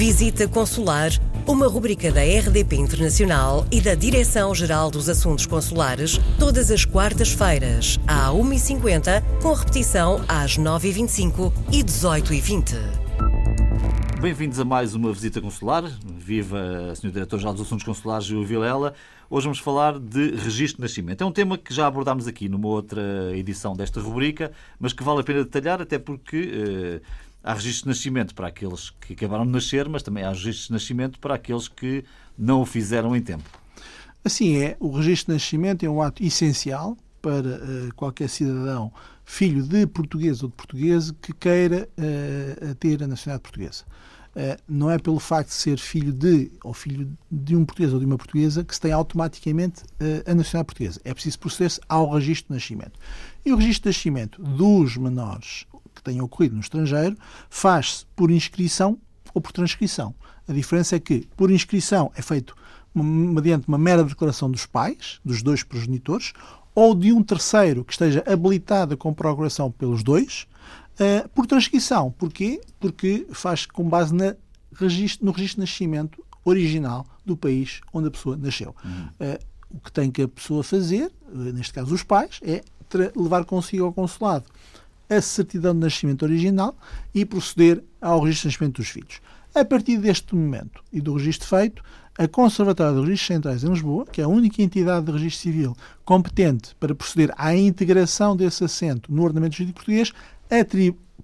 Visita Consular, uma rubrica da RDP Internacional e da Direção-Geral dos Assuntos Consulares, todas as quartas-feiras, à 1h50, com repetição às 9h25 e 18h20. Bem-vindos a mais uma visita consular. Viva, Sr. Diretor-Geral dos Assuntos Consulares, Gil Vilela. Hoje vamos falar de registro de nascimento. É um tema que já abordámos aqui numa outra edição desta rubrica, mas que vale a pena detalhar, até porque eh, há registro de nascimento para aqueles que acabaram de nascer, mas também há registro de nascimento para aqueles que não o fizeram em tempo. Assim é, o registro de nascimento é um ato essencial para uh, qualquer cidadão filho de português ou de português que queira uh, ter a nacionalidade portuguesa. Uh, não é pelo facto de ser filho de ou filho de um português ou de uma portuguesa que se tem automaticamente a nacionalidade portuguesa. É preciso proceder-se ao registro de nascimento. E o registro de nascimento dos menores que tenham ocorrido no estrangeiro faz-se por inscrição ou por transcrição. A diferença é que, por inscrição, é feito mediante uma mera declaração dos pais, dos dois progenitores, ou de um terceiro que esteja habilitado com procuração pelos dois, uh, por transcrição. Porquê? Porque faz com base na registro, no registro de nascimento original do país onde a pessoa nasceu. Uhum. Uh, o que tem que a pessoa fazer, uh, neste caso os pais, é levar consigo ao consulado a certidão de nascimento original e proceder ao registro de nascimento dos filhos. A partir deste momento e do registro feito, a Conservatória de Registros Centrais em Lisboa, que é a única entidade de registro civil competente para proceder à integração desse assento no ordenamento jurídico português,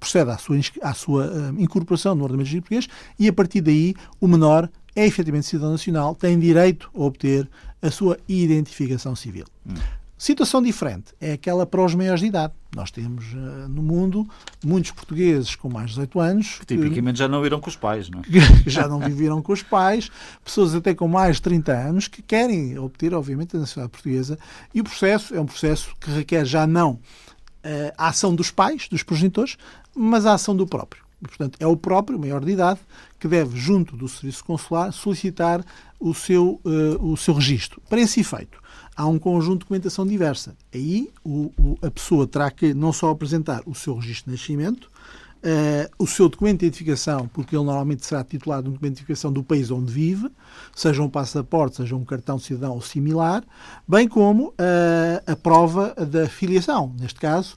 procede à sua, à sua uh, incorporação no ordenamento jurídico português e, a partir daí, o menor é efetivamente cidadão nacional, tem direito a obter a sua identificação civil. Hum. Situação diferente é aquela para os maiores de idade. Nós temos uh, no mundo muitos portugueses com mais de 18 anos. Que tipicamente já não viram com os pais, não é? Que já não viveram com os pais, pessoas até com mais de 30 anos que querem obter, obviamente, a nacionalidade portuguesa. E o processo é um processo que requer já não uh, a ação dos pais, dos progenitores, mas a ação do próprio. E, portanto, é o próprio, maior de idade, que deve, junto do Serviço Consular, solicitar o seu, uh, o seu registro. Para esse efeito, há um conjunto de documentação diversa. Aí o, o, a pessoa terá que não só apresentar o seu registro de nascimento, uh, o seu documento de identificação, porque ele normalmente será titulado de um documento de identificação do país onde vive, seja um passaporte, seja um cartão de cidadão ou similar, bem como uh, a prova da filiação, neste caso,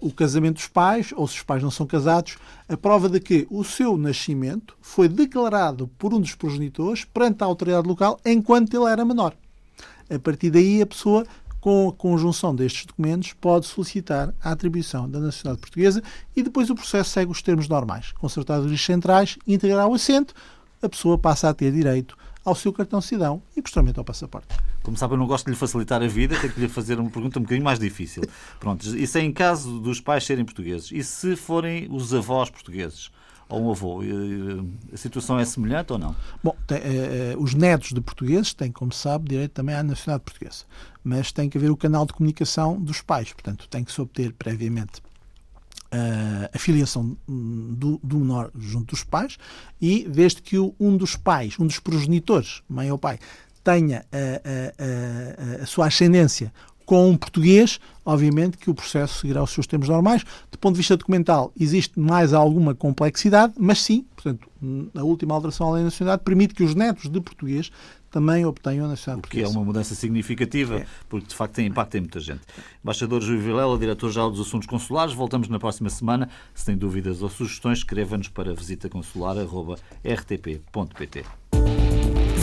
o casamento dos pais, ou se os pais não são casados, a prova de que o seu nascimento foi declarado por um dos progenitores perante a autoridade local enquanto ele era menor. A partir daí, a pessoa, com a conjunção destes documentos, pode solicitar a atribuição da nacionalidade portuguesa e depois o processo segue os termos normais. Consertar os centrais, integrar o assento, a pessoa passa a ter direito ao seu cartão cidadão e posteriormente ao passaporte. Como sabe, eu não gosto de lhe facilitar a vida, tenho que lhe fazer uma pergunta um bocadinho mais difícil. Pronto, isso é em caso dos pais serem portugueses. E se forem os avós portugueses? ou um avô. A situação é semelhante ou não? Bom, tem, eh, os netos de portugueses têm, como sabe, direito também à nacionalidade portuguesa. Mas tem que haver o canal de comunicação dos pais. Portanto, tem que se obter previamente a filiação do, do, menor junto dos pais e desde que um dos pais, um dos progenitores, mãe ou pai, tenha a, a, a, a sua ascendência com um português, obviamente que o processo seguirá os seus termos normais. Do ponto de vista documental, existe mais alguma complexidade, mas sim, portanto, a última alteração à lei da nacionalidade permite que os netos de português também obtenham a nacionalidade portuguesa. Que é uma mudança significativa, é. porque de facto tem impacto em muita gente. Embaixador Júlio Vilela, diretor-geral dos Assuntos Consulares, voltamos na próxima semana. Se tem dúvidas ou sugestões, escreva-nos para visitaconsular.rtp.pt.